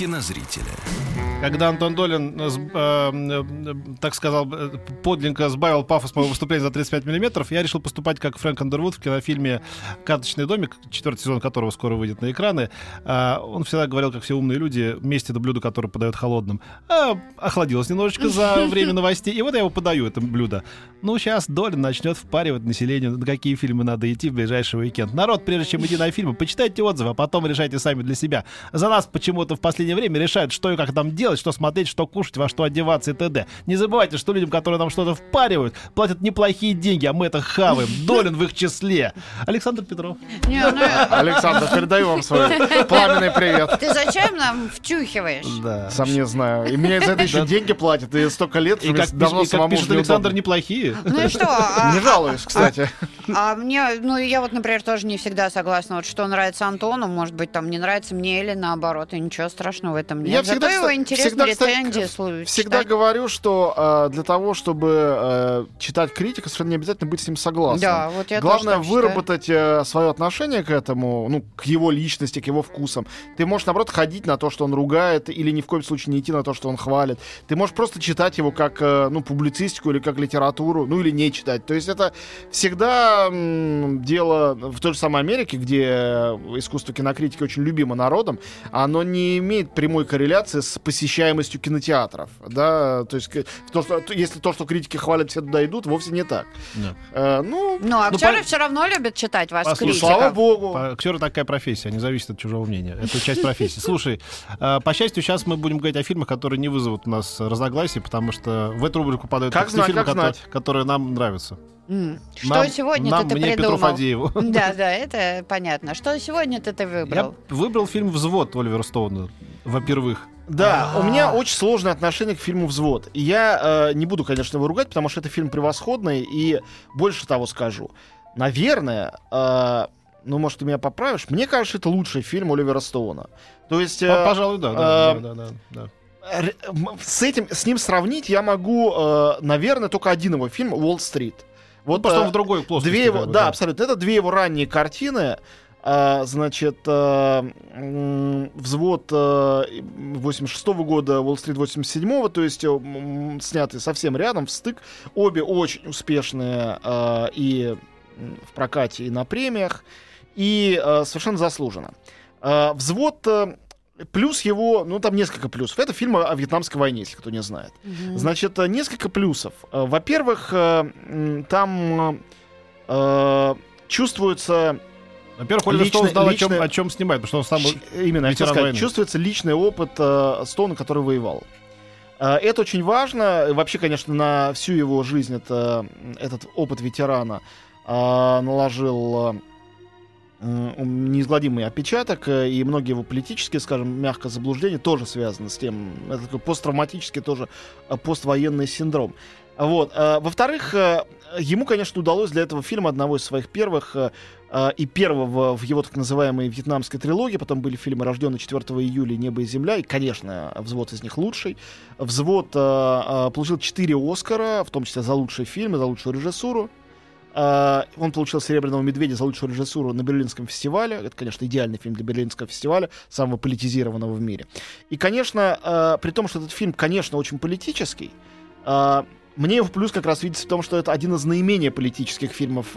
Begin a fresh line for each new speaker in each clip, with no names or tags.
кинозрителя.
Когда Антон Долин, э, э, так сказал, э, подлинно сбавил пафос моего выступления за 35 миллиметров, я решил поступать как Фрэнк Андервуд в кинофильме «Карточный домик», четвертый сезон которого скоро выйдет на экраны. Э, он всегда говорил, как все умные люди, вместе это блюдо, которое подают холодным, э, охладилось немножечко за время новостей, и вот я его подаю, это блюдо. Ну, сейчас Долин начнет впаривать населению, на какие фильмы надо идти в ближайший уикенд. Народ, прежде чем идти на фильмы, почитайте отзывы, а потом решайте сами для себя. За нас почему-то в последнее время решают, что и как нам делать, что смотреть, что кушать, во что одеваться и т.д. Не забывайте, что людям, которые нам что-то впаривают, платят неплохие деньги, а мы это хаваем. Долин в их числе. Александр Петров.
Не, ну,
Александр, передаю вам свой пламенный привет.
ты зачем нам втюхиваешь?
Да.
Сам не знаю. И мне за это еще деньги платят. И столько лет,
И как,
давно самому
пишет. Александр, неплохие.
Ну и что? а-
Не жалуюсь, кстати.
А мне, ну я вот, например, тоже не всегда согласна. Вот что нравится Антону, может быть, там не нравится мне или наоборот. И ничего страшного в этом нет.
Я
Зато
всегда,
его интересно
всегда,
рецензии слу-
Всегда
читать.
говорю, что э, для того, чтобы э, читать критика, совершенно не обязательно быть с ним согласным.
Да, вот я
Главное
тоже так считаю.
выработать э, свое отношение к этому, ну, к его личности, к его вкусам. Ты можешь, наоборот, ходить на то, что он ругает, или ни в коем случае не идти на то, что он хвалит. Ты можешь просто читать его как, э, ну, публицистику или как литературу, ну, или не читать. То есть это всегда м, дело в той же самой Америке, где искусство кинокритики очень любимо народом, оно не имеет прямой корреляции с посещаемостью кинотеатров, да, то есть то, что, если то, что критики хвалят, все туда идут, вовсе не так.
Да.
Э, ну,
Ну, а
Ну,
актеры
по-
все равно любят читать вас
Послушай,
критиков.
слава богу.
Актеры такая профессия, не зависит от чужого мнения. Это часть профессии. Слушай, э, по счастью, сейчас мы будем говорить о фильмах, которые не вызовут у нас разногласий, потому что в эту рубрику падают
Как знать,
фильмы,
как
которые,
знать.
которые нам нравятся.
Что
Нам-
сегодня
нам,
ты
мне, Петру
придумал?
Фадееву.
Да, да, это понятно. Что сегодня ты выбрал?
Я выбрал фильм «Взвод» Оливера Стоуна, во-первых.
Да, у
А.
меня очень сложное отношение к фильму «Взвод». И я э, не буду, конечно, его ругать, потому что это фильм превосходный, и больше того скажу. Наверное, э, ну, может, ты меня поправишь, мне кажется, это лучший фильм Оливера Стоуна. То есть... э,
По- Пожалуй, да. да,
э,
да, да, да.
м, с этим, с ним сравнить я могу, э, наверное, только один его фильм «Уолл-стрит». Вот
Просто
э,
он в другой плоскости.
Две его,
бы,
да, абсолютно. Это две его ранние картины. А, значит, а, взвод а, 86 года, Уолл-стрит 87 то есть м, сняты совсем рядом, в стык. Обе очень успешные а, и в прокате, и на премиях. И а, совершенно заслуженно. А, взвод... а, Плюс его, ну там несколько плюсов. Это фильм о вьетнамской войне, если кто не знает.
Мгм.
Значит, э, несколько плюсов. Э, Во-первых, э, там э, чувствуется
Во-первых, Оливер Стоун знал, о чем,
личный-
о чем снимает, потому что он сам...
Ч- Именно,
ветеран
сказать,
войны.
чувствуется личный опыт э, Стоуна, который воевал. Э, Это очень важно. Вообще, конечно, на всю его жизнь это, этот опыт ветерана э, наложил э, неизгладимый отпечаток, э, и многие его политические, скажем, мягко заблуждения тоже связаны с тем. Это такой посттравматический тоже э, поствоенный синдром. Вот. э, Во-вторых, э, ему, конечно, удалось для этого фильма, одного из своих первых, э, э, и первого в его так называемой вьетнамской трилогии, потом были фильмы «Рожденный 4 июля», «Небо и земля», и, конечно, «Взвод» из них лучший. «Взвод» э, э, получил 4 Оскара, в том числе за лучший фильм и за лучшую режиссуру. Э, Он получил «Серебряного медведя» за лучшую режиссуру на Берлинском фестивале. Это, конечно, идеальный фильм для Берлинского фестиваля, самого политизированного в мире. И, конечно, э, при том, что этот фильм, конечно, очень политический, э, мне его плюс как раз видится в том, что это один из наименее политических фильмов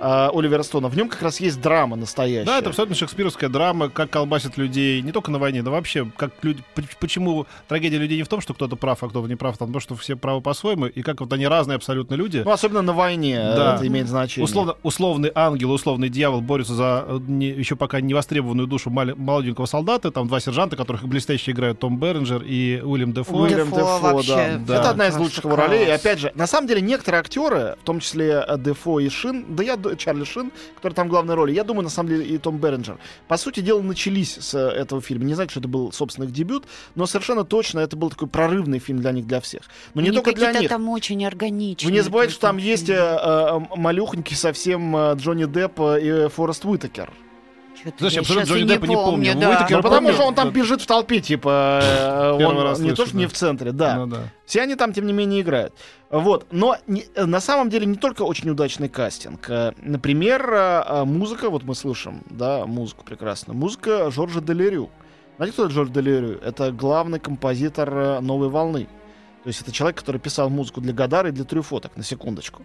э, Оливера Стоуна. В нем как раз есть драма настоящая.
Да, это абсолютно шекспировская драма, как колбасят людей, не только на войне, но вообще, как люди, почему трагедия людей не в том, что кто-то прав, а кто-то не прав, а в том, что все правы по-своему, и как вот они разные абсолютно люди.
Ну, особенно на войне э,
Да.
это имеет значение.
Условно, условный ангел, условный дьявол борются за э, не- еще пока не востребованную душу мали- молоденького солдата. Там два сержанта, которых блестяще играют Том Бернджер и Уильям Дефо.
Уильям
Дефо
Дефо,
вообще
да.
Да.
Это одна из лучших его ролей. И опять же, на самом деле, некоторые актеры, в том числе э, Дефо и Шин, да я, Чарли Шин, который там в главной роли. Я думаю, на самом деле, и Том Беренджер. По сути дела, начались с э, этого фильма. Не знаю, что это был, собственно, их дебют, но совершенно точно это был такой прорывный фильм для них, для всех. Но не
Они
только для них.
там очень органичные.
Вы не забывайте, что там
какие-то
есть э, э, малюхонький совсем э, Джонни Депп э, и Форест Уитакер.
Слушай,
я
абсолютно Джонни Деппа не помню.
да.
Уитакер
Ну, потому
помню.
что он там бежит в толпе, типа, э, он
раз
не то, что не в центре, да.
Ну да.
Все они там, тем не менее, играют. Вот. Но не- э, на самом деле не только очень удачный кастинг. Э, Например, музыка, вот мы слышим, да, музыку прекрасно. Музыка Жоржа Делерю. Знаете, кто это Жорж Делерю? Это главный композитор «Новой волны». То есть это человек, который писал музыку для Гадара и для Трюфо, так, на секундочку.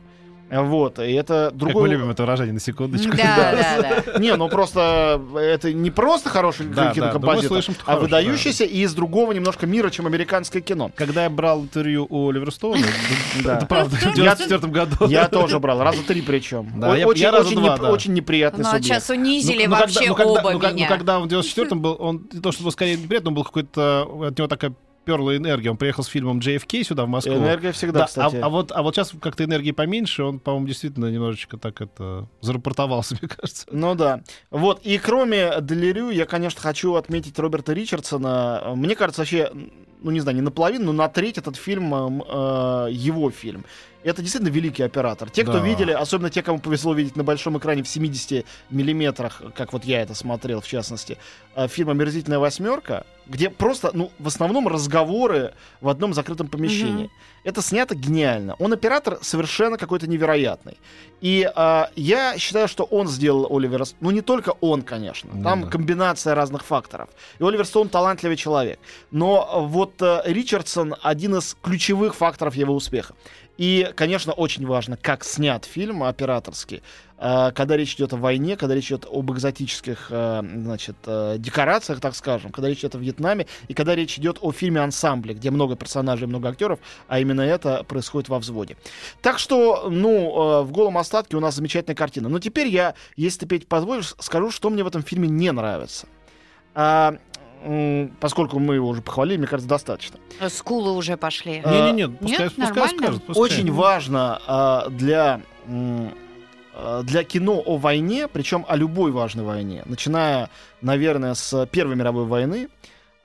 Э, Вот, и это
Как
другой...
мы любим это выражение, на секундочку.
Да, да, да.
Не, ну просто это не просто хороший
Да,
кинокомпозитор,
да,
а выдающийся и из другого немножко мира, чем американское кино.
Когда я брал интервью у Ливерстоуна, это правда, в 94 году.
Я тоже брал, раза три причем. Очень, неприятный
Ну,
субъект.
сейчас унизили
Ну, ну,
вообще
когда, ну,
оба
ну, как- ну,
меня.
когда он в 94-м был, он не то, что скорее неприятно, он был какой-то, от него такая перла энергия. Он приехал с фильмом JFK сюда, в Москву.
Энергия всегда,
Да, а,
кстати.
а вот, а вот сейчас как-то энергии поменьше, он, по-моему, действительно немножечко так это зарапортовался, мне кажется.
Ну да. Вот, и кроме Делирю, я, конечно, хочу отметить Роберта Ричардсона. Мне кажется, вообще, ну не знаю, не наполовину, но на треть этот фильм эм, э, его фильм. Это действительно великий оператор. Те, кто
Да.
видели, особенно те, кому повезло видеть на большом экране в 70 миллиметрах, как вот я это смотрел, в частности, э, фильм «Омерзительная восьмерка», где просто, ну, в основном разговоры в одном закрытом помещении.
Мгм.
Это снято гениально. Он оператор совершенно какой-то невероятный. И а, я считаю, что он сделал Оливера. Ну, не только он, конечно.
Ну
Там
да.
комбинация разных факторов. И Оливер Стоун талантливый человек. Но вот а, Ричардсон один из ключевых факторов его успеха. И, конечно, очень важно, как снят фильм операторский. А, Когда речь идет о войне, когда речь идет об экзотических а, значит, а, декорациях, так скажем, когда речь идет о Вьетнаме, и когда речь идет о фильме ансамбле, где много персонажей, много актеров, а именно это происходит во взводе. Так что, ну, э, в голом остатке у нас замечательная картина. Но теперь я, если ты, Петь, позволишь, скажу, что мне в этом фильме не нравится. Поскольку мы его уже похвалили, мне кажется, достаточно.
Скулы уже пошли.
А,
Не-не-не, пускай,
нет,
пускай скажет. пускай.
Очень важно а, для, а, для кино о войне, причем о любой важной войне, начиная, наверное, с Первой мировой войны,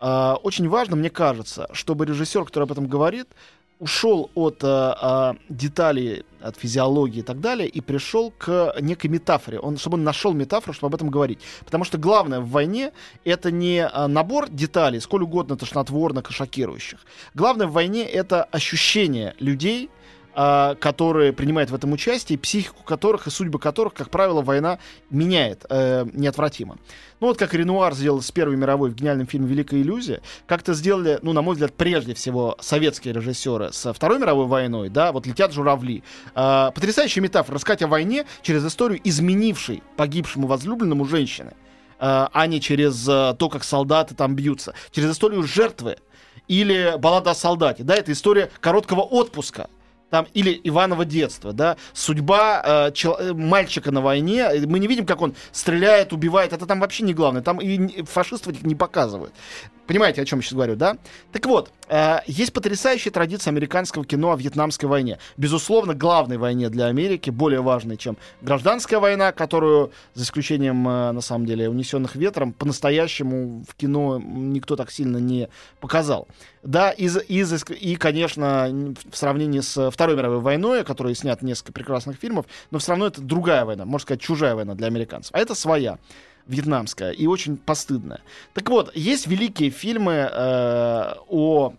а, очень важно, мне кажется, чтобы режиссер, который об этом говорит, ушел от а, а, деталей, от физиологии и так далее, и пришел к некой метафоре. Он, чтобы он нашел метафору, чтобы об этом говорить. Потому что главное в войне это не а, набор деталей, сколь угодно тошнотворных и шокирующих. Главное в войне это ощущение людей, а, которые принимают в этом участие, психику которых и судьбы которых, как правило, война меняет э, неотвратимо. Ну вот как Ренуар сделал с Первой мировой в гениальном фильме «Великая иллюзия», как-то сделали, ну, на мой взгляд, прежде всего советские режиссеры со Второй мировой войной, да, вот «Летят журавли». А, потрясающая метафора, рассказать о войне через историю изменившей погибшему возлюбленному женщины, а а не через а, то, как солдаты там бьются, через историю жертвы или баллада о солдате, да, это история короткого отпуска, там, или Иваново детство, да, судьба э, чел- э, мальчика на войне, э, мы не видим, как он стреляет, убивает, это там вообще не главное, там и фашистов этих не показывают. Понимаете, о чем я сейчас говорю, да? Так вот, э, есть потрясающая традиция американского кино о Вьетнамской войне. Безусловно, главной войне для Америки, более важной, чем гражданская война, которую, за исключением, э, на самом деле, унесенных ветром, по-настоящему в кино никто так сильно не показал. Да, из, из, и, конечно, в сравнении с Второй мировой войной, о которой снят несколько прекрасных фильмов, но все равно это другая война, можно сказать, чужая война для американцев. А это своя вьетнамская и очень постыдная. Так вот, есть великие фильмы э, о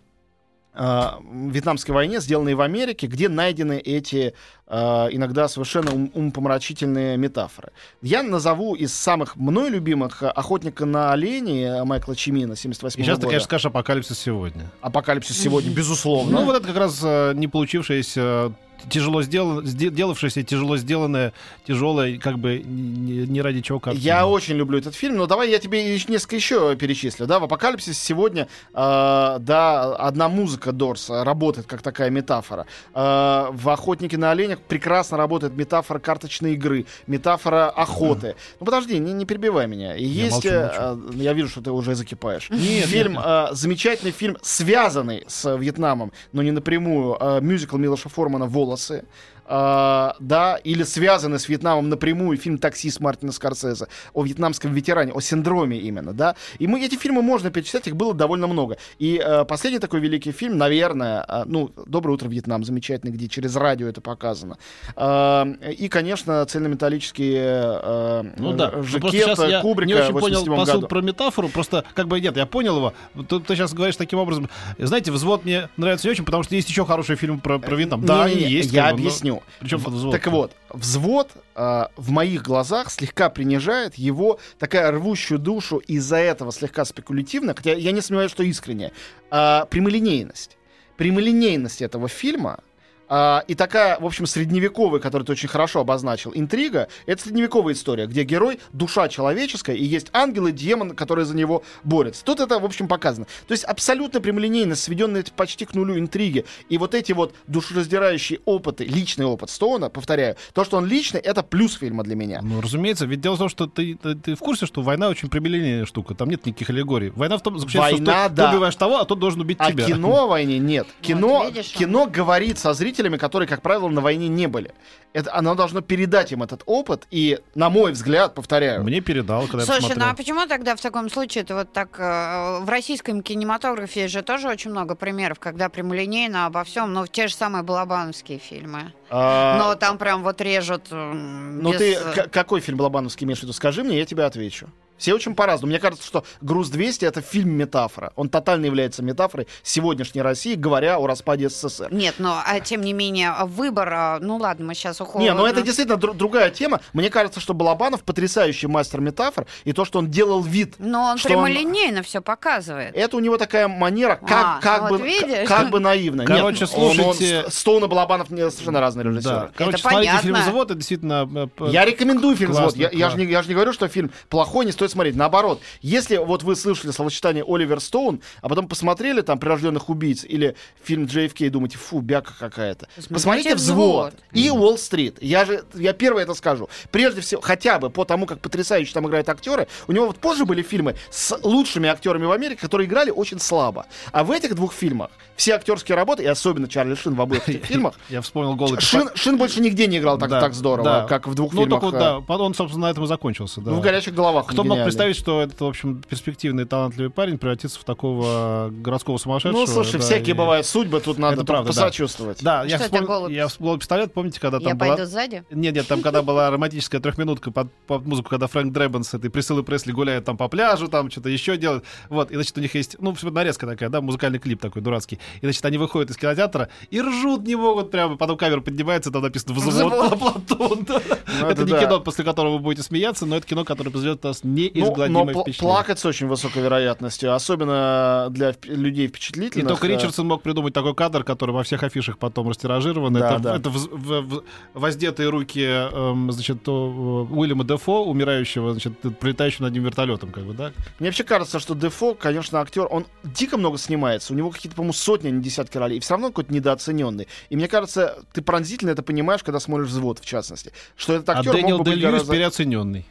э, Вьетнамской войне, сделанные в Америке, где найдены эти э, иногда совершенно ум- умопомрачительные метафоры. Я назову из самых мной любимых «Охотника на оленей» Майкла Чимина 78
И сейчас ты,
года.
конечно, скажешь апокалипсис сегодня.
«Апокалипсис сегодня», безусловно.
Ну, вот это как раз э, не получившееся, тяжело сделано, делавшееся, тяжело сделанное, тяжелое, как бы не, ради чего как.
Я очень люблю этот фильм, но давай я тебе несколько еще перечислю. Да, в «Апокалипсисе» сегодня, э, да, одна музыка Дорс работает как такая метафора. Э, в «Охотнике на оленях» прекрасно работает метафора карточной игры, метафора охоты. Ну подожди, не, не перебивай меня. И
Я
есть,
молчу,
э, э, я вижу, что ты уже закипаешь.
Нет,
фильм,
нет.
э, замечательный фильм, связанный с Вьетнамом, но не напрямую. Э, мюзикл Милоша Формана «Волосы». Э, да, или связаны с Вьетнамом напрямую, фильм «Таксист» Мартина Скорсезе, о вьетнамском ветеране, о синдроме именно, да. И мы, эти фильмы можно перечислять, их было довольно много. И э, последний такой великий фильм, наверное, э, ну, «Доброе утро, Вьетнам», замечательный, где через радио это показано. Э, и, конечно, цельнометаллические э,
Ну да. Ну,
жакет
просто сейчас я
Кубрика
не очень понял
87
посыл
году.
про метафору. Просто, как бы, нет, я понял его. Ты, ты сейчас говоришь таким образом. Знаете, «Взвод» мне нравится не очень, потому что есть еще хороший фильм про, про Вьетнам. Да,
Не-не-не,
они есть.
Я
как бы, но Причем «Взвод»?
Так вот, взвод э, в моих глазах слегка принижает его такая рвущую душу из-за этого слегка спекулятивно, хотя я не сомневаюсь, что искренне, э, прямолинейность. Прямолинейность этого фильма а, и такая, в общем, средневековая, которую ты очень хорошо обозначил, интрига, это средневековая история, где герой — душа человеческая, и есть ангел и демон, которые за него борются. Тут это, в общем, показано. То есть абсолютно прямолинейно, сведенные почти к нулю интриги, и вот эти вот душераздирающие опыты, личный опыт Стоуна, повторяю, то, что он личный, это плюс фильма для меня.
Ну, разумеется, ведь дело в том, что ты, ты, ты в курсе, что война очень прямолинейная штука, там нет никаких аллегорий. Война в том заключается,
Война,
что ты-
да.
ты убиваешь того, а тот должен убить
А
тебя.
кино о войне нет. Кино,
видишь,
кино говорит со зрителями, которые, как правило, на войне не были. Это, оно должно передать им этот опыт, и, на мой взгляд, повторяю,
Мне передал, когда я
Слушай, ну а почему тогда в таком случае это вот так э, в российском кинематографе же тоже очень много примеров, когда прямолинейно обо всем, ну те же самые балабановские фильмы.
а,
Но там прям вот режут. м,
Ну
без,
ты
э,
к- какой фильм Балабановский имеешь в виду? Скажи мне, я тебе отвечу. Все очень по-разному. Мне кажется, что «Груз-200» — это фильм-метафора. Он тотально является метафорой сегодняшней России, говоря о распаде СССР.
Нет, но а, тем не менее выбор, а, ну ладно, мы сейчас уходим.
Не, ну это действительно дру- другая тема. Мне кажется, что Балабанов потрясающий мастер метафор, и то, что он делал вид,
Но он
что он-
прямолинейно все показывает.
это у него такая манера, как,
А,
как,
ну
бы,
вот видишь?
как бы наивно.
Короче,
Нет, он- он-
слушайте-
С- Стоун и Балабанов не совершенно разные режиссеры.
Да. Короче,
Это
смотрите
понятно.
фильм «Завод», это действительно... э,
Я рекомендую фильм «Взвод». Я, я же не, я же не говорю, что фильм плохой, не стоит смотреть. Наоборот, если вот вы слышали словосочетание Оливер Стоун, а потом посмотрели там «Прирожденных убийц» или фильм JFK и думаете, фу, бяка какая-то.
Смотрите
Посмотрите «Взвод»
«Взвод».
и «Уолл-стрит». Я же, я первое это скажу. Прежде всего, хотя бы по тому, как потрясающе там играют актеры, у него вот позже были фильмы с лучшими актерами в Америке, которые играли очень слабо. А в этих двух фильмах все актерские работы, и особенно Чарли Шин в обоих этих фильмах,
Я вспомнил голый
Шин, Шин больше нигде не играл так,
Да,
так здорово,
да.
как в двух
Ну,
фильмах.
только,
э,
да, он, собственно, на этом и закончился. Да.
ну, в горячих головах.
Кто мог
гениальный.
представить, что этот, в общем, перспективный, талантливый парень превратится в такого городского сумасшедшего?
Ну, слушай,
да,
всякие
и-
бывают судьбы, тут надо
правда, да.
посочувствовать.
Да, я
Что это,
вспомнил,
голубь?
я вспомнил пистолет, помните, когда там
Я
была...
пойду сзади?
Нет, нет, там когда была романтическая трехминутка под, под музыку, когда Фрэнк Дрэббен с этой Присылой Пресли гуляет там по пляжу, там что-то еще делает. Вот, и, значит, у них есть, ну, нарезка такая, да, музыкальный клип такой дурацкий. И, значит, они выходят из кинотеатра и ржут не могут прямо. Потом камера поднимается, там написано «Взвод. Платон». да.
Ну,
Это не
да.
кино, после которого вы будете смеяться, но это кино, которое произведет нас
Ну, но
неизгладимое
пл-
впечатление.
плакать с очень высокой вероятностью, особенно для людей
И
впечатлительных.
только
э,
Ричардсон мог придумать такой кадр, который во всех афишах потом растиражирован.
Да,
это
да.
это вз- в- в- воздетые руки эм, значит, э, Уильяма Дефо, умирающего, значит, прилетающего над ним вертолетом, как бы, да?
Мне вообще кажется, что Дефо, конечно, актер, он дико много снимается. У него какие-то, по-моему, сотни, а не десятки ролей. И все равно какой-то недооцененный. И мне кажется, ты пронзительно это понимаешь, когда смотришь взвод, в частности. Что этот
А
актер
Дэниел
мог бы
Дэ
быть
Льюис
гораздо...
переоцененный.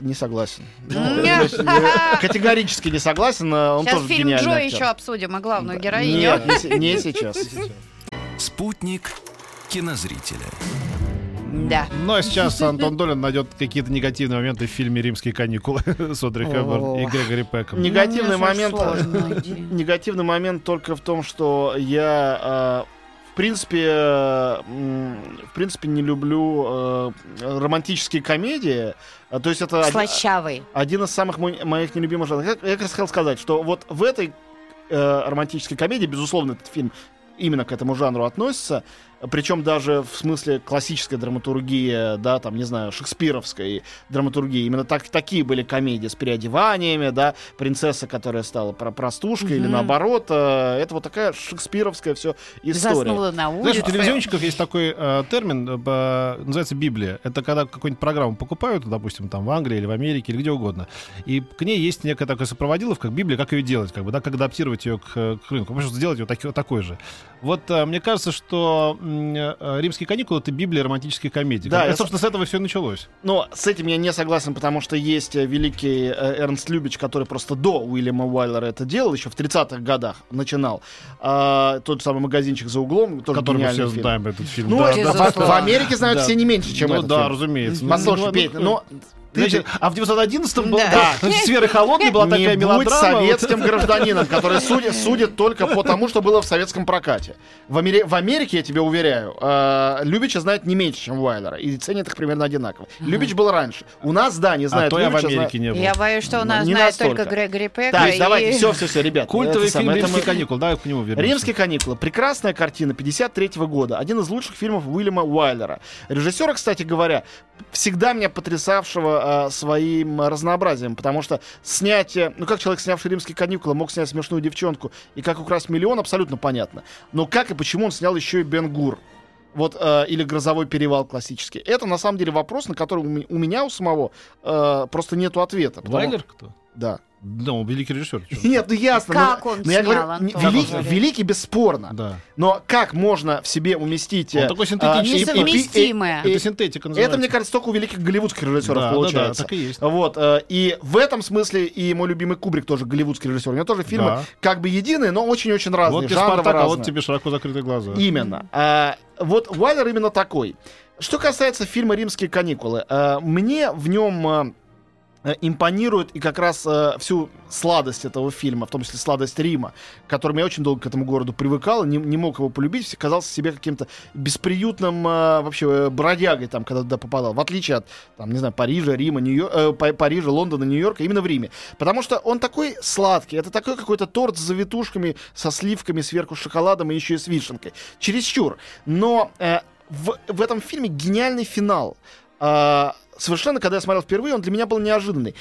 Не согласен.
Нет.
Категорически не согласен. э, Он
Сейчас
тоже
фильм Джо еще обсудим, и главную героиню.
Нет, не се- не сейчас.
Спутник кинозрителя.
Да.
Ну, а сейчас Антон Долин найдет какие-то негативные моменты в фильме «Римские каникулы» с Одри Хепберн и. Грегори Пеком.
Негативный
Ну,
момент. Негативный момент только в том, что я э, в принципе, в принципе не люблю э, романтические комедии. А, То есть это один,
Слащавый.
один из самых мо- моих нелюбимых жанров. Я, я как раз хотел сказать, что вот в этой э, романтической комедии, безусловно, этот фильм именно к этому жанру относится. Причем даже в смысле классической драматургии, да, там, не знаю, шекспировской драматургии. Именно так, такие были комедии с переодеваниями, да, принцесса, которая стала про простушкой, или
Мгм.
наоборот. э, это вот такая шекспировская все история.
Заснула на
Знаешь, у
улице.
телевизионщиков есть такой э, термин, э, называется Библия. Это когда какую-нибудь программу покупают, допустим, там в Англии или в Америке, или где угодно. И к ней есть некая такая сопроводиловка, как Библия, как ее делать, как бы, да, как адаптировать ее к, э, к рынку. Может, сделать ее таки- такой же. Вот э, мне кажется, что «Римские каникулы» — это библия романтической комедии.
Да, я
собственно, с этого все и началось.
Но с этим я не согласен, потому что есть э, великий э, Эрнст Любич, который просто до Уильяма Уайлера это делал, еще в 30-х годах начинал. А, тот самый магазинчик за углом, тоже
Который мы все
фильм.
знаем этот фильм.
Ну,
Да,
это
да,
в, в. Америке знают
Да.
все не меньше, чем
Ну
этот
да,
фильм.
разумеется.
Послушай,
Ну,
Петь,
ну,
но ты же
а в 911 был,
Да.
да, сферы холодной была
не
такая
будь
мелодрама.
советским гражданином, который судит, судит только по тому, что было в советском прокате. В, Амери- в Америке, я тебе уверяю, э, Любича знает не меньше, чем Уайлера, и ценят их примерно одинаково. Любич был раньше. У нас, да, не
А
знают
то я в Америке не был.
Я боюсь, что у
Ну,
нас
не
знает
настолько.
только Грегори Пека.
Так,
и-
давайте, все, все, все, ребят.
Культовый фильм «Римские
мы-
каникулы», давай к нему вернемся.
Римские каникулы. Прекрасная картина 53 года. Один из лучших фильмов Уильяма Уайлера. Режиссера, кстати говоря, всегда меня потрясавшего а, своим разнообразием, потому что снятие... Ну, как человек, снявший римские каникулы, мог снять смешную девчонку и как украсть миллион, абсолютно понятно. Но как и почему он снял еще и Бен Гур? Вот, э, или грозовой перевал классический. Это на самом деле вопрос, на который у меня у самого э, просто нету ответа. потому-
Вайлер кто?
Да.
Да, он великий режиссер.
Нет, ну ясно.
Как
но-
он
но я
снял,
говорю, не-
Антон,
великий,
говорит?
великий бесспорно.
Да.
Но как можно в себе уместить...
Он
э,
такой
а,
синтетический.
и- и- и-
Несовместимое.
и-
Это синтетика
и
называется.
это, мне кажется, только у великих голливудских режиссеров
Да, да,
получается.
да, так и есть.
Вот, э, и в этом смысле и мой любимый Кубрик тоже голливудский режиссер. У него тоже фильмы
Да.
как бы единые, но очень-очень разные.
Вот тебе Спартак, а вот
разные.
тебе широко закрытые глаза.
Именно. А, вот Уайлер именно такой. Что касается фильма «Римские каникулы», а, мне в нем а, э, импонирует и как раз э, всю сладость этого фильма, в том числе сладость Рима, к которому я очень долго к этому городу привыкал, не, не мог его полюбить, казался себе каким-то бесприютным э, вообще э, бродягой там, когда туда попадал, в отличие от, там, не знаю, Парижа, Рима, Нью- э, Па- Парижа, Лондона, Нью-Йорка, именно в Риме. Потому что он такой сладкий, это такой какой-то торт с завитушками, со сливками, сверху шоколадом и еще и с вишенкой. Чересчур. Но э, в, в этом фильме гениальный финал. А, совершенно, когда я смотрел впервые, он для меня был неожиданный.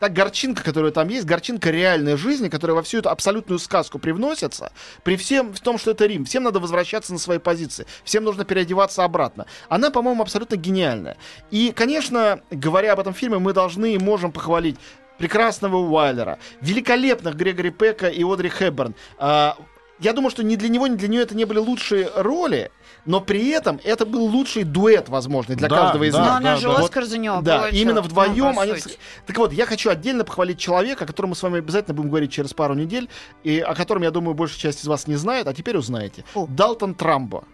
Та горчинка, которая там есть, горчинка реальной жизни, которая во всю эту абсолютную сказку привносится, при всем в том, что это Рим, всем надо возвращаться на свои позиции, всем нужно переодеваться обратно. Она, по-моему, абсолютно гениальная. И, конечно, говоря об этом фильме, мы должны и можем похвалить прекрасного Уайлера, великолепных Грегори Пека и Одри Хэбберн. А, я думаю, что ни для него, ни для нее это не были лучшие роли, но при этом это был лучший дуэт, возможный, для
Да,
каждого из
да,
Но
них.
она
да,
же
да.
Оскар за него
Да,
получила.
именно вдвоем
Ну,
они... Так вот, я хочу отдельно похвалить человека, о котором мы с вами обязательно будем говорить через пару недель, и о котором, я думаю, большая часть из вас не знает, а теперь узнаете.
Фу.
Далтон Трамбо.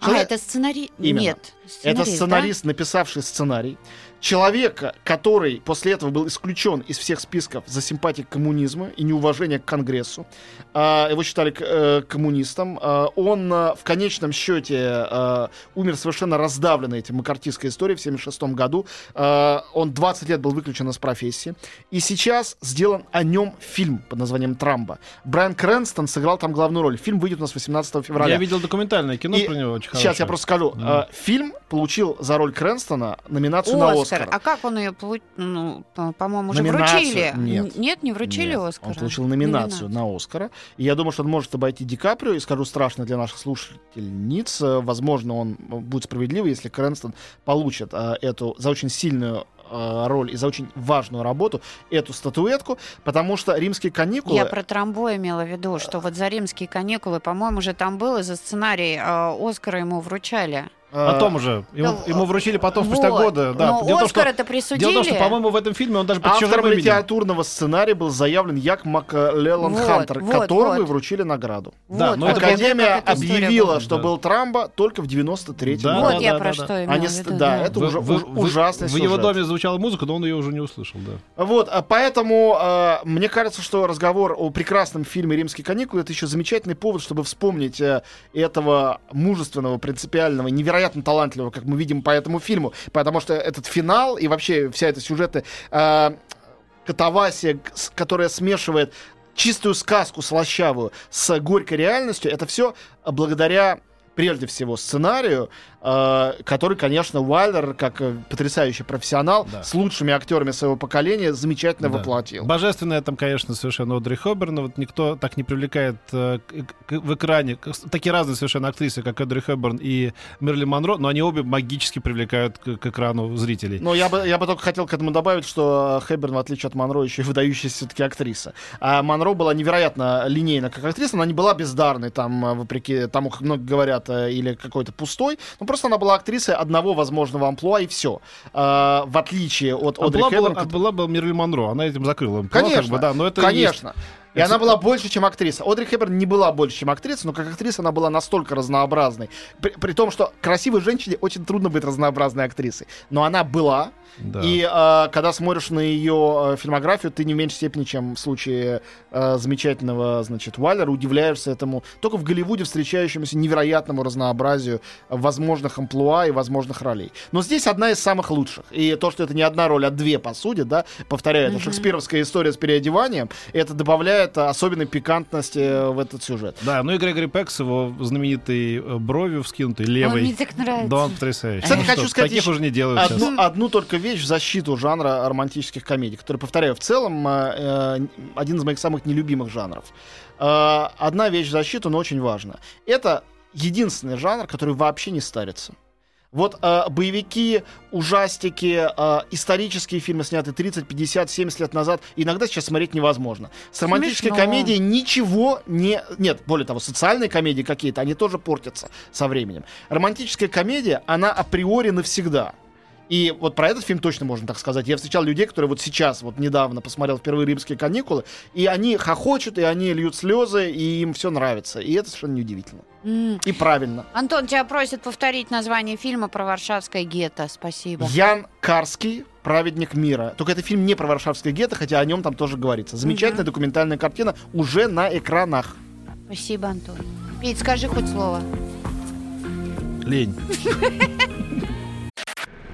А,
Человек-
это сценарий?
Именно.
Нет.
Это
да?
сценарист, написавший сценарий. Человека, который после этого был исключен из всех списков за симпатии к коммунизму и неуважение к Конгрессу. А, его считали э, коммунистом. А, он а, в конечном счете а, умер совершенно раздавленный этим макартистской историей в 1976 году. А, он 20 лет был выключен из профессии. И сейчас сделан о нем фильм под названием «Трамбо». Брайан Крэнстон сыграл там главную роль. Фильм выйдет у нас 18 февраля.
Я видел документальное кино
И
про него очень
Сейчас я
хорошее.
просто скажу. Э, фильм получил за роль Крэнстона номинацию на
Оскар.
Оскар.
А как он ее получил? Ну, по- по-моему, уже
Номинацию?
вручили.
Нет.
Нет, не вручили
Нет,
Оскар.
Он получил номинацию на Оскара. И я думаю, что он может обойти Ди Каприо. И скажу страшно для наших слушательниц. э, Возможно, он э, будет справедливый, если Крэнстон получит э, эту за очень сильную э, роль и за очень важную работу эту статуэтку, потому что римские каникулы...
Я про Трамбо имела в виду, что вот за римские каникулы, по-моему, уже там было за сценарий э, Оскара ему вручали.
Потом уже. Ему,
Ну,
ему вручили потом, спустя
Вот.
года. Да.
Но
Дело в том, что-
Оскар это присудили.
Дело в том, что, по-моему, в этом фильме он даже под
Автором
именем.
литературного сценария был заявлен Як Маклеллан
Вот,
Хантер,
вот,
которому
вот.
и вручили награду.
Да,
Вот,
но
вот
это
я
Академия
история
объявила,
была.
что
Да.
был Трамбо только в 93-м
Да,
Вот
году.
я
да,
про
да,
что
да.
Они
в виду.
да,
да.
это
Вы-
уже
вы-
уж-
вы-
ужасный
В его доме звучала музыка, но он ее уже не услышал, да.
Вот, а поэтому э, мне кажется, что разговор о прекрасном фильме «Римские каникулы» — это еще замечательный повод, чтобы вспомнить э, этого мужественного, принципиального, невероятно талантливого, как мы видим по этому фильму, потому что этот финал и вообще вся эта сюжеты э, катавасия, которая смешивает чистую сказку слащавую с горькой реальностью, это все благодаря прежде всего сценарию, э, который, конечно, Уайлер, как э, потрясающий профессионал,
Да.
с лучшими актерами своего поколения, замечательно
Да.
воплотил.
Божественная там, конечно, совершенно Одри Хобберн. но Вот никто так не привлекает э, к- к- в экране к- такие разные совершенно актрисы, как Одри Хобберн и Мерлин Монро, но они обе магически привлекают к, к экрану зрителей.
Но я бы, я бы только хотел к этому добавить, что Хэбберн, в отличие от Монро, еще и выдающаяся все-таки актриса. А Монро была невероятно линейна как актриса, она не была бездарной, там, э, вопреки тому, как много говорят или какой-то пустой. Ну, просто она была актрисой одного возможного амплуа, и все. в отличие от
А
Одри
была,
Хепберн,
была, была бы Мерлин Монро, она этим закрыла. амплуа,
Конечно,
как бы, да, но это и есть.
И она была больше, чем актриса. Одри Хепберн не была больше, чем актриса, но как актриса она была настолько разнообразной. При, при том, что красивой женщине очень трудно быть разнообразной актрисой. Но она была.
Да.
И э, когда смотришь на ее э, фильмографию, ты не в меньшей степени, чем в случае э, замечательного, значит, Уайлера, удивляешься этому только в Голливуде встречающемуся невероятному разнообразию возможных амплуа и возможных ролей. Но здесь одна из самых лучших. И то, что это не одна роль, а две, по сути, да, повторяю, это шекспировская история с переодеванием, это добавляет э, особенной пикантности э, в этот сюжет.
Да, ну и Грегори Пекс, его знаменитой э, бровью вскинутой,
Ой,
левой.
мне так нравится.
Да, он потрясающий.
Кстати,
Ну
хочу
что,
сказать
Таких уже не делают сейчас.
Одну, одну только вещь в защиту жанра романтических комедий, который, повторяю, в целом э, э, один из моих самых нелюбимых жанров. Э, одна вещь в защиту, но очень важна. Это единственный жанр, который вообще не старится. Вот э, боевики, ужастики, э, исторические фильмы, снятые 30, 50, 70 лет назад, иногда сейчас смотреть невозможно. С романтической
Смешно.
комедией ничего не... Нет, более того, социальные комедии какие-то, они тоже портятся со временем. Романтическая комедия, она априори навсегда. И вот про этот фильм точно можно так сказать. Я встречал людей, которые вот сейчас, вот недавно посмотрел впервые «Римские каникулы», и они хохочут, и они льют слезы, и им все нравится. И это совершенно неудивительно.
М.
И правильно.
Антон, тебя просят повторить название фильма про Варшавское гетто. Спасибо.
Ян Карский «Праведник мира». Только это фильм не про Варшавское гетто, хотя о нем там тоже говорится. Замечательная документальная картина уже на экранах.
Спасибо, Антон. Петь, скажи хоть слово.
Лень.